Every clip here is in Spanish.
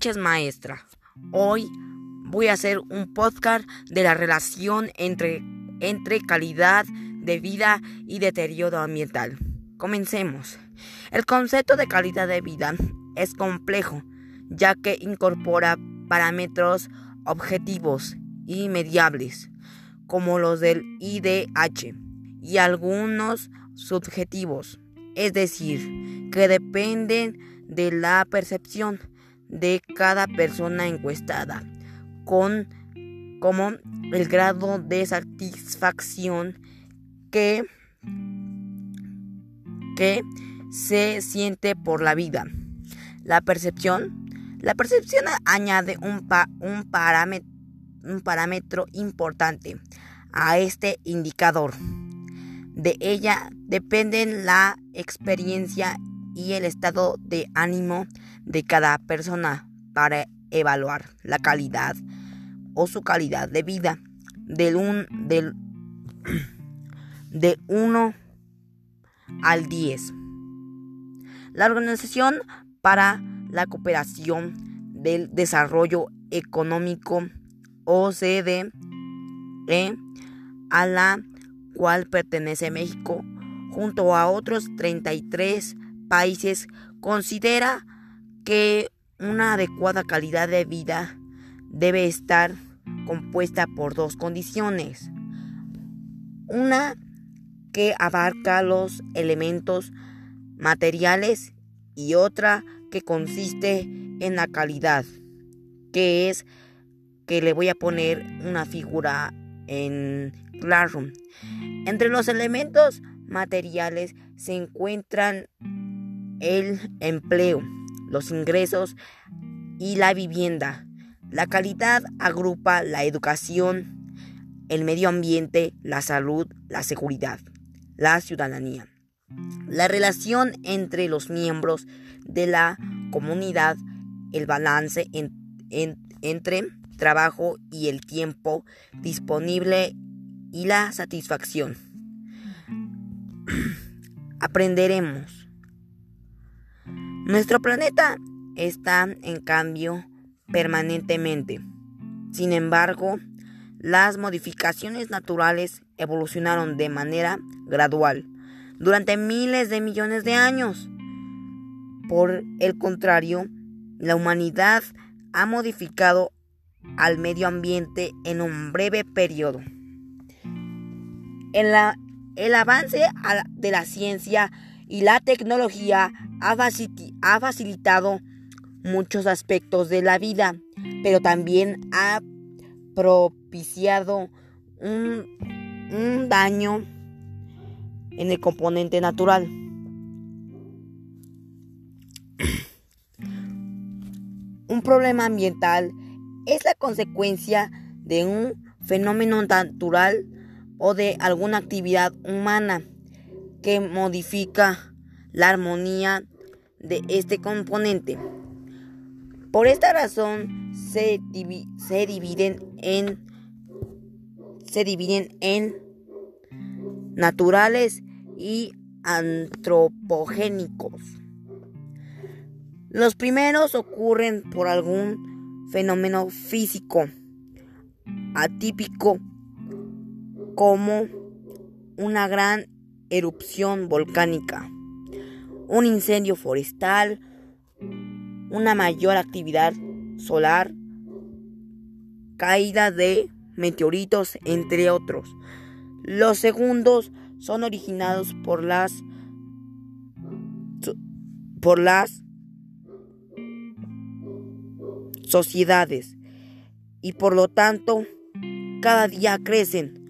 noches, maestra. Hoy voy a hacer un podcast de la relación entre, entre calidad de vida y deterioro ambiental. Comencemos. El concepto de calidad de vida es complejo, ya que incorpora parámetros objetivos y mediables, como los del IDH, y algunos subjetivos, es decir, que dependen de la percepción de cada persona encuestada, con como el grado de satisfacción que, que se siente por la vida. La percepción. La percepción añade un, un, parámetro, un parámetro importante a este indicador. De ella dependen la experiencia y el estado de ánimo de cada persona para evaluar la calidad o su calidad de vida del, un, del, del 1 al 10. La Organización para la Cooperación del Desarrollo Económico OCDE a la cual pertenece México junto a otros 33 países considera que una adecuada calidad de vida debe estar compuesta por dos condiciones. Una que abarca los elementos materiales y otra que consiste en la calidad, que es que le voy a poner una figura en Classroom. Entre los elementos materiales se encuentran el empleo, los ingresos y la vivienda. La calidad agrupa la educación, el medio ambiente, la salud, la seguridad, la ciudadanía. La relación entre los miembros de la comunidad, el balance entre trabajo y el tiempo disponible y la satisfacción. Aprenderemos. Nuestro planeta está en cambio permanentemente. Sin embargo, las modificaciones naturales evolucionaron de manera gradual durante miles de millones de años. Por el contrario, la humanidad ha modificado al medio ambiente en un breve periodo. En la, el avance de la ciencia y la tecnología ha, facilitado muchos aspectos de la vida, pero también ha propiciado un, daño en el componente natural. un problema ambiental es la consecuencia de un fenómeno natural o de alguna actividad humana que modifica la armonía de este componente. Por esta razón se, se dividen en se dividen en naturales y antropogénicos. Los primeros ocurren por algún fenómeno físico atípico como una gran erupción volcánica, un incendio forestal, una mayor actividad solar, caída de meteoritos, entre otros. Los segundos son originados por las por las sociedades y por lo tanto cada día crecen.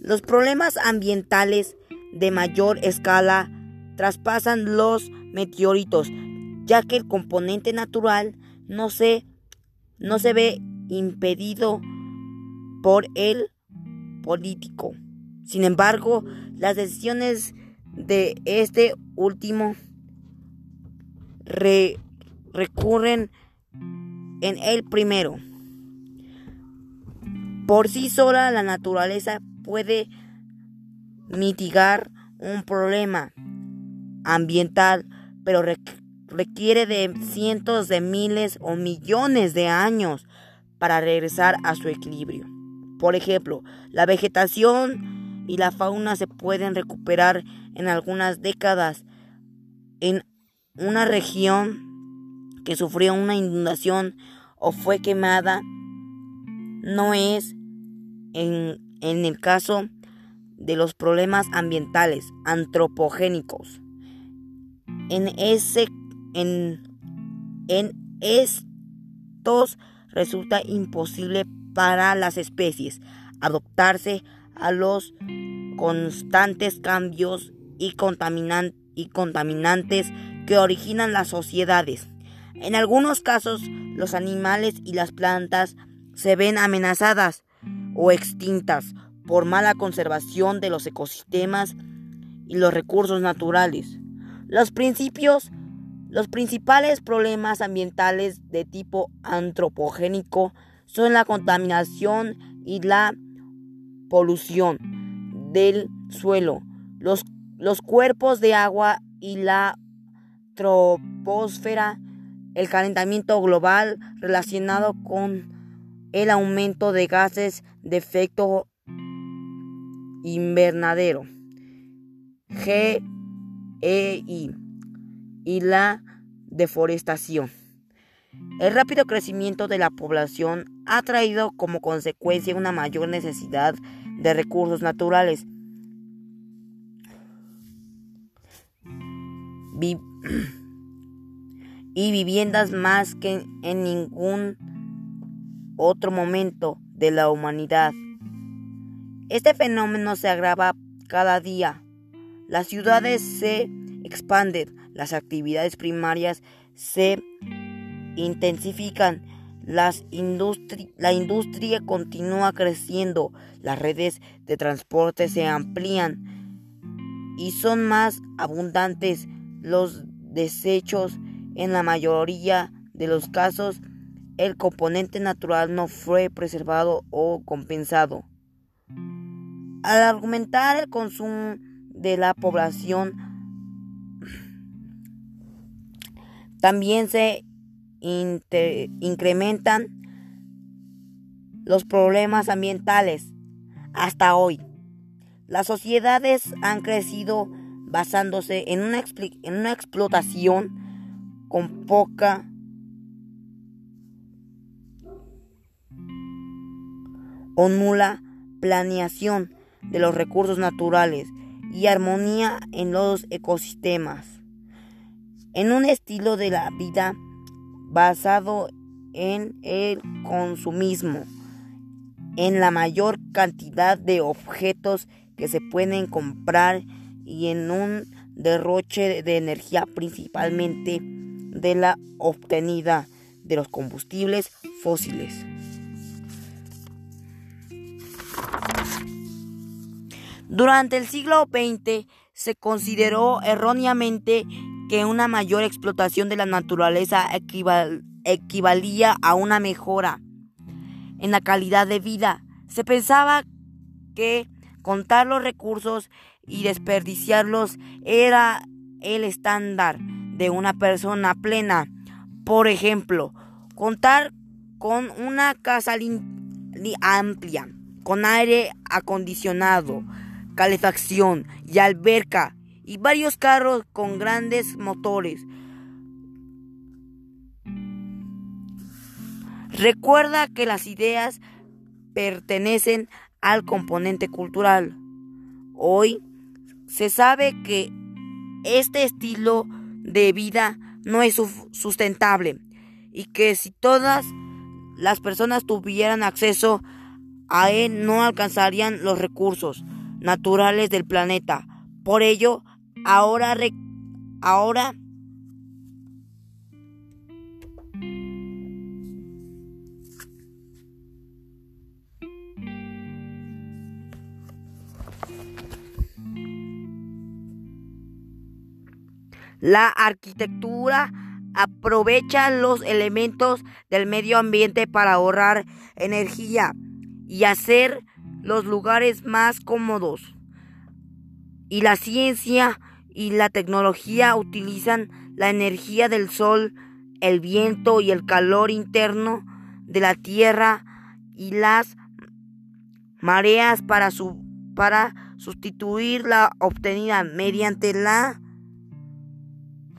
Los problemas ambientales de mayor escala traspasan los meteoritos, ya que el componente natural no se, no se ve impedido por el político. Sin embargo, las decisiones de este último recurren en el primero. Por sí sola la naturaleza puede mitigar un problema ambiental, pero requiere de cientos de miles o millones de años para regresar a su equilibrio. Por ejemplo, la vegetación y la fauna se pueden recuperar en algunas décadas en una región que sufrió una inundación o fue quemada. No es en, en el caso de los problemas ambientales antropogénicos. En, ese, en, en estos resulta imposible para las especies adoptarse a los constantes cambios y, y contaminantes que originan las sociedades. En algunos casos, los animales y las plantas se ven amenazadas o extintas por mala conservación de los ecosistemas y los recursos naturales. Los principios, los principales problemas ambientales de tipo antropogénico son la contaminación y la polución del suelo, los, los cuerpos de agua y la troposfera, el calentamiento global relacionado con el aumento de gases de efecto invernadero, GEI, y la deforestación. El rápido crecimiento de la población ha traído como consecuencia una mayor necesidad de recursos naturales. y viviendas más que en ningún otro momento de la humanidad. Este fenómeno se agrava cada día. Las ciudades se expanden, las actividades primarias se intensifican, la industria continúa creciendo, las redes de transporte se amplían y son más abundantes los desechos. En la mayoría de los casos, el componente natural no fue preservado o compensado. Al argumentar el consumo de la población, también se incrementan los problemas ambientales hasta hoy. Las sociedades han crecido basándose en una, en una explotación con poca o nula planeación de los recursos naturales y armonía en los ecosistemas. En un estilo de la vida basado en el consumismo, en la mayor cantidad de objetos que se pueden comprar y en un derroche de energía principalmente de la obtenida de los combustibles fósiles. Durante el siglo XX se consideró erróneamente que una mayor explotación de la naturaleza equivalía a una mejora en la calidad de vida. Se pensaba que contar los recursos y desperdiciarlos era el estándar de una persona plena. Por ejemplo, contar con una casa amplia, con aire acondicionado, calefacción y alberca y varios carros con grandes motores. Recuerda que las ideas pertenecen al componente cultural. Hoy se sabe que este estilo de vida no es sustentable y que si todas las personas tuvieran acceso a él no alcanzarían los recursos naturales del planeta. Por ello, ahora, ahora La arquitectura aprovecha los elementos del medio ambiente para ahorrar energía y hacer los lugares más cómodos. Y la ciencia y la tecnología utilizan la energía del sol, el viento y el calor interno de la tierra y las mareas para, para sustituir la obtenida mediante la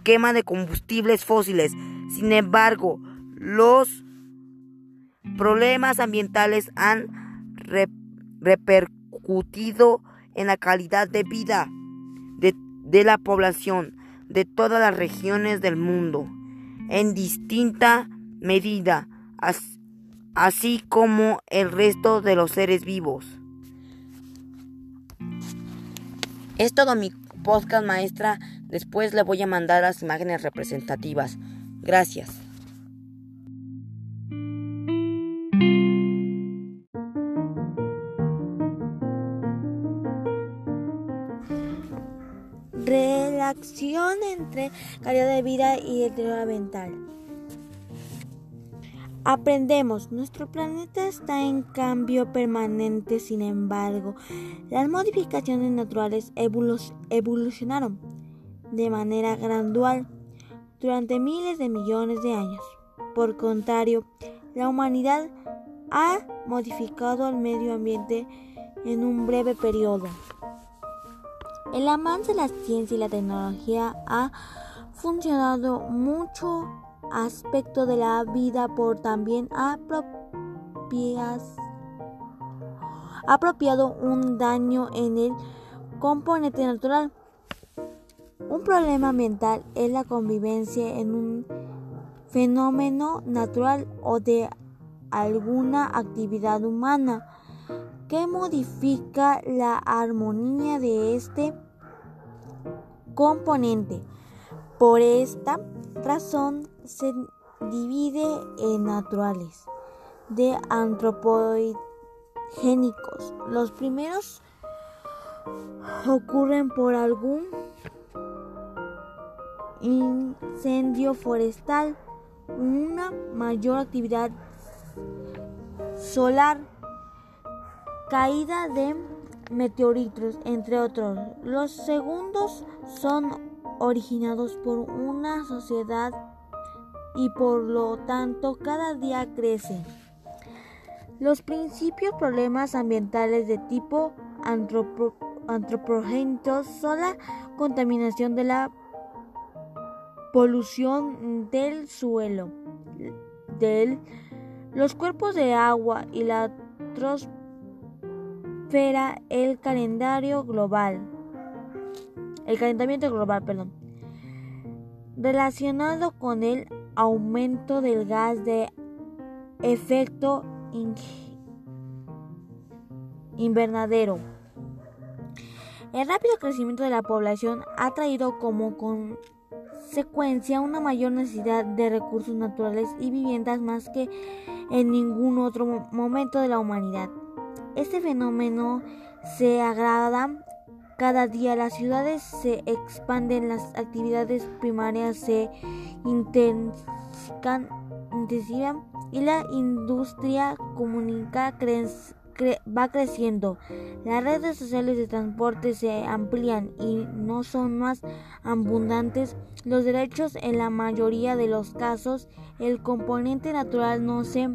quema de combustibles fósiles. Sin embargo, los problemas ambientales han repercutido en la calidad de vida de, de la población de todas las regiones del mundo en distinta medida, así como el resto de los seres vivos. Es todo mi podcast maestra. Después le voy a mandar las imágenes representativas. Gracias. Relación entre calidad de vida y deterioro ambiental. Aprendemos, nuestro planeta está en cambio permanente, sin embargo, las modificaciones naturales evolucionaron de manera gradual durante miles de millones de años. Por contrario, la humanidad ha modificado el medio ambiente en un breve periodo. El avance de la ciencia y la tecnología ha funcionado mucho aspecto de la vida por también apropiado un daño en el componente natural. Un problema ambiental es la convivencia en un fenómeno natural o de alguna actividad humana que modifica la armonía de este componente. Por esta razón se divide en naturales de antropogénicos. Los primeros ocurren por algún incendio forestal, una mayor actividad solar, caída de meteoritos, entre otros. Los segundos son originados por una sociedad y por lo tanto cada día crecen. Los principios problemas ambientales de tipo antropogénicos son la contaminación de la polución del suelo, de los cuerpos de agua y la troposfera, el calendario global, el calentamiento global, perdón, relacionado con el aumento del gas de efecto invernadero. El rápido crecimiento de la población ha traído como consecuencia una mayor necesidad de recursos naturales y viviendas más que en ningún otro momento de la humanidad. Este fenómeno se agrada cada día las ciudades se expanden, las actividades primarias se intensifican y la industria comunica va creciendo. Las redes sociales de transporte se amplían y no son más abundantes. Los derechos en la mayoría de los casos, el componente natural no se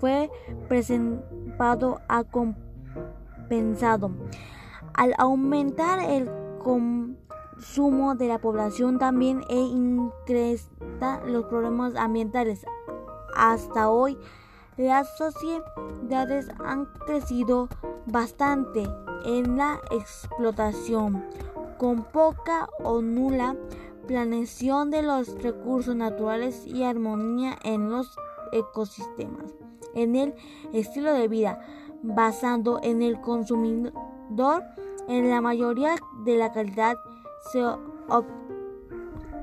fue presentado a compensado. Al aumentar el consumo de la población también e los problemas ambientales. Hasta hoy las sociedades han crecido bastante en la explotación, con poca o nula planeación de los recursos naturales y armonía en los ecosistemas. En el estilo de vida basado en el consumidor en la mayoría de la calidad se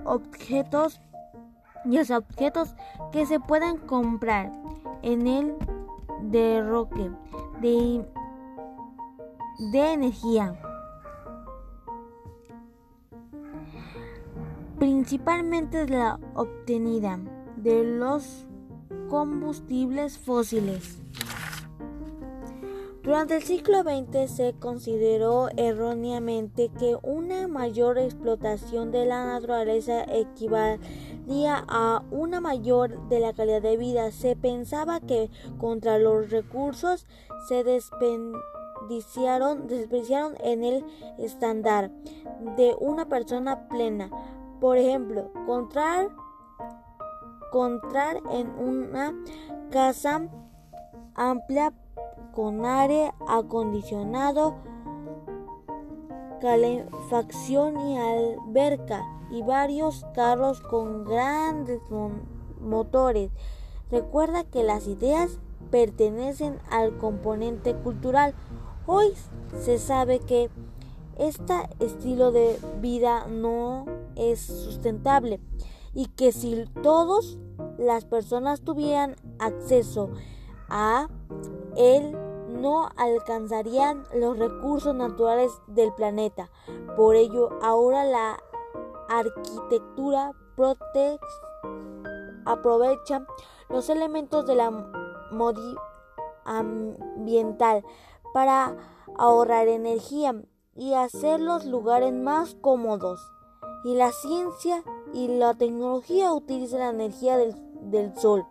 objetos y los objetos que se pueden comprar en el derroque de, de energía principalmente la obtenida de los combustibles fósiles Durante el siglo XX se consideró erróneamente que una mayor explotación de la naturaleza equivalía a una mayor de la calidad de vida. Se pensaba que contra los recursos se desperdiciaron, en el estándar de una persona plena. Por ejemplo, encontrar, encontrar en una casa amplia con aire acondicionado, calefacción y alberca y varios carros con grandes motores. Recuerda que las ideas pertenecen al componente cultural. Hoy se sabe que este estilo de vida no es sustentable y que si todas las personas tuvieran acceso a él no alcanzarían los recursos naturales del planeta. Por ello, ahora la arquitectura aprovecha los elementos de la modi ambiental para ahorrar energía y hacer los lugares más cómodos. Y la ciencia y la tecnología utilizan la energía del, del sol,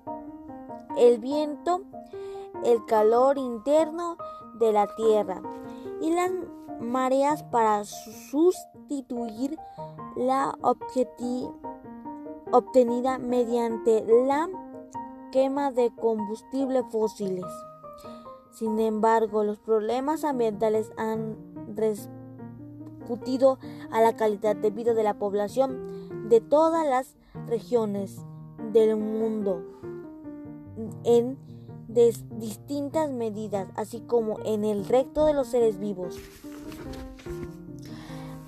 el viento el calor interno de la Tierra y las mareas para sustituir la obtenida mediante la quema de combustibles fósiles. Sin embargo, los problemas ambientales han a la calidad de vida de la población de todas las regiones del mundo en distintas medidas, así como en el recto de los seres vivos.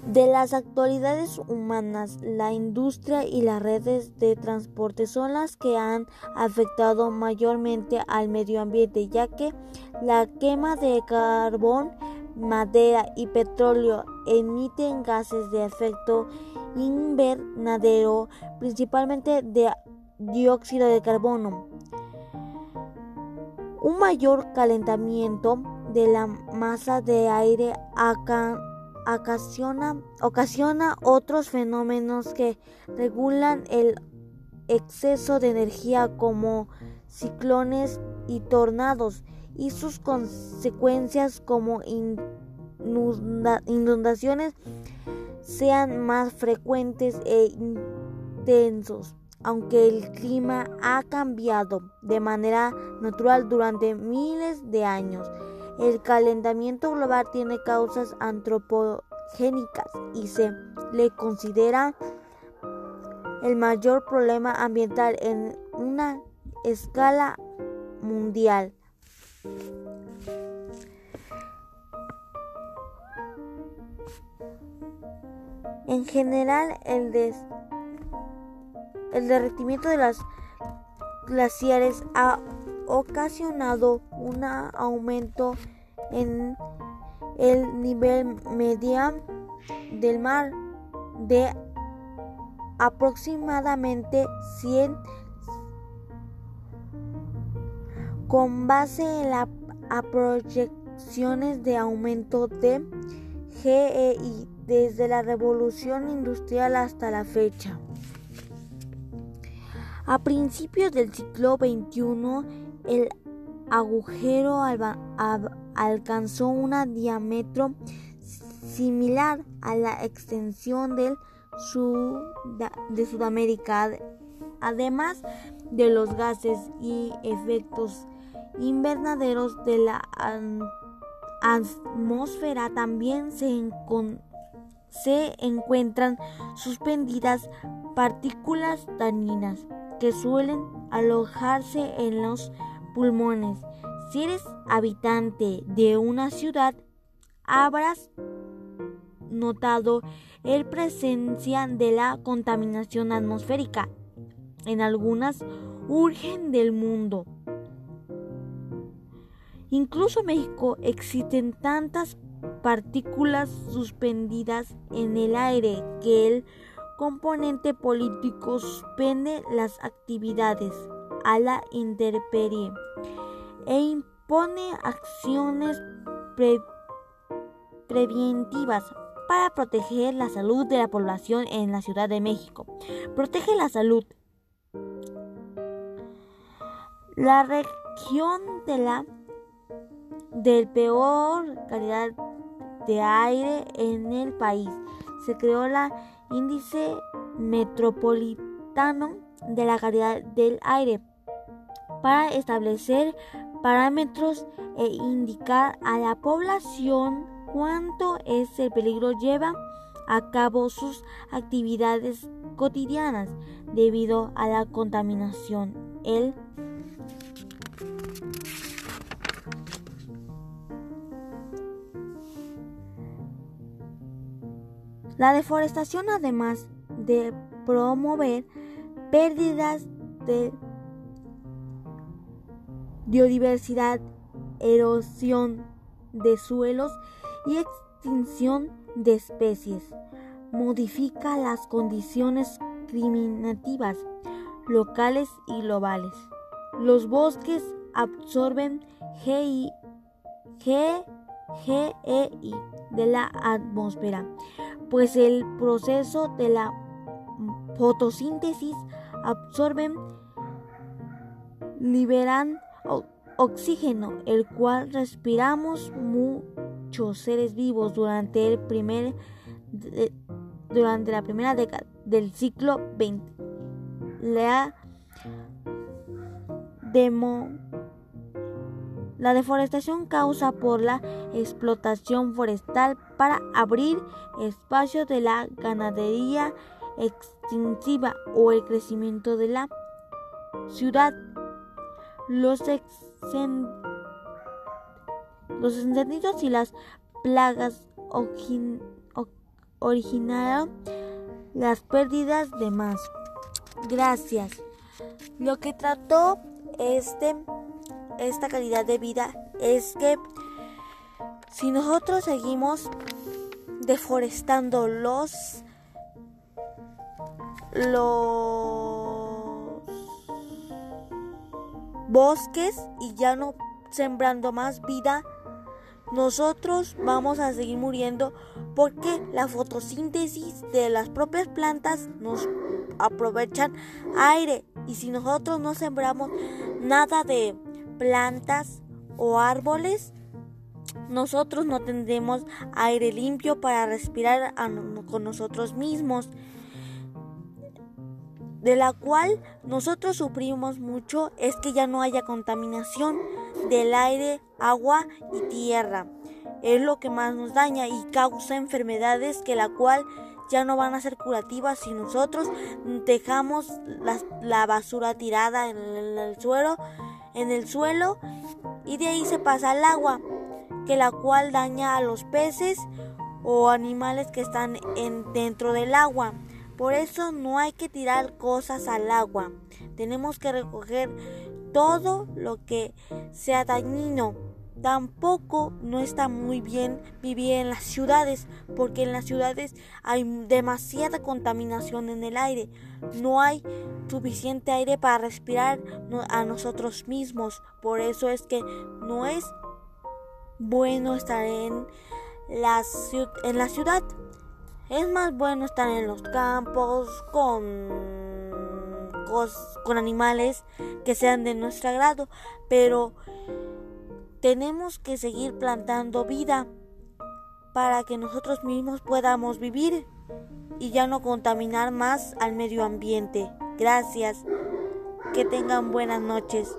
De las actualidades humanas, la industria y las redes de transporte son las que han afectado mayormente al medio ambiente, ya que la quema de carbón, madera y petróleo emiten gases de efecto invernadero, principalmente de dióxido de carbono. Un mayor calentamiento de la masa de aire ocasiona, otros fenómenos que regulan el exceso de energía como ciclones y tornados y sus consecuencias como inundaciones sean más frecuentes e intensos aunque el clima ha cambiado de manera natural durante miles de años. El calentamiento global tiene causas antropogénicas y se le considera el mayor problema ambiental en una escala mundial. En general, el derretimiento de las glaciares ha ocasionado un aumento en el nivel medio del mar de aproximadamente 100 con base en las proyecciones de aumento de GEI desde la revolución industrial hasta la fecha. A principios del siglo XXI, el agujero alcanzó un diámetro similar a la extensión del de Sudamérica. Además de los gases y efectos invernaderos de la atmósfera, también se, encuentran suspendidas partículas dañinas que suelen alojarse en los pulmones. Si eres habitante de una ciudad, habrás notado el presencia de la contaminación atmosférica en algunas urgen del mundo. Incluso en México existen tantas partículas suspendidas en el aire que el componente político suspende las actividades a la intemperie e impone acciones preventivas para proteger la salud de la población en la Ciudad de México. Protege la salud. La región de la del peor calidad de aire en el país. Se creó la índice metropolitano de la calidad del aire para establecer parámetros e indicar a la población cuánto es el peligro lleva a cabo sus actividades cotidianas debido a la contaminación. El La deforestación, además de promover pérdidas de biodiversidad, erosión de suelos y extinción de especies, modifica las condiciones criminativas locales y globales. Los bosques absorben GI, GEI de la atmósfera pues el proceso de la fotosíntesis absorben, liberan oxígeno, el cual respiramos muchos seres vivos durante el primer durante la primera década del siglo XX. La demo la deforestación causa por la explotación forestal para abrir espacios de la ganadería extensiva o el crecimiento de la ciudad. Los, los incendios y las plagas originaron las pérdidas de más. Gracias. Lo que trató este esta calidad de vida es que si nosotros seguimos deforestando los los bosques y ya no sembrando más vida, nosotros vamos a seguir muriendo porque la fotosíntesis de las propias plantas nos aprovechan aire. Y si nosotros no sembramos nada de plantas o árboles, nosotros no tendremos aire limpio para respirar con nosotros mismos, de la cual nosotros sufrimos mucho es que ya no haya contaminación del aire, agua y tierra. Es lo que más nos daña y causa enfermedades que la cual ya no van a ser curativas si nosotros dejamos la, basura tirada en el suelo en el suelo y de ahí se pasa al agua, que la cual daña a los peces o animales que están en, dentro del agua. Por eso no hay que tirar cosas al agua. Tenemos que recoger todo lo que sea dañino. Tampoco no está muy bien vivir en las ciudades, porque en las ciudades hay demasiada contaminación en el aire. No hay suficiente aire para respirar a nosotros mismos. Por eso es que no es bueno estar en la, en la ciudad. Es más bueno estar en los campos con, con animales que sean de nuestro agrado. Pero tenemos que seguir plantando vida para que nosotros mismos podamos vivir y ya no contaminar más al medio ambiente. Gracias. Que tengan buenas noches.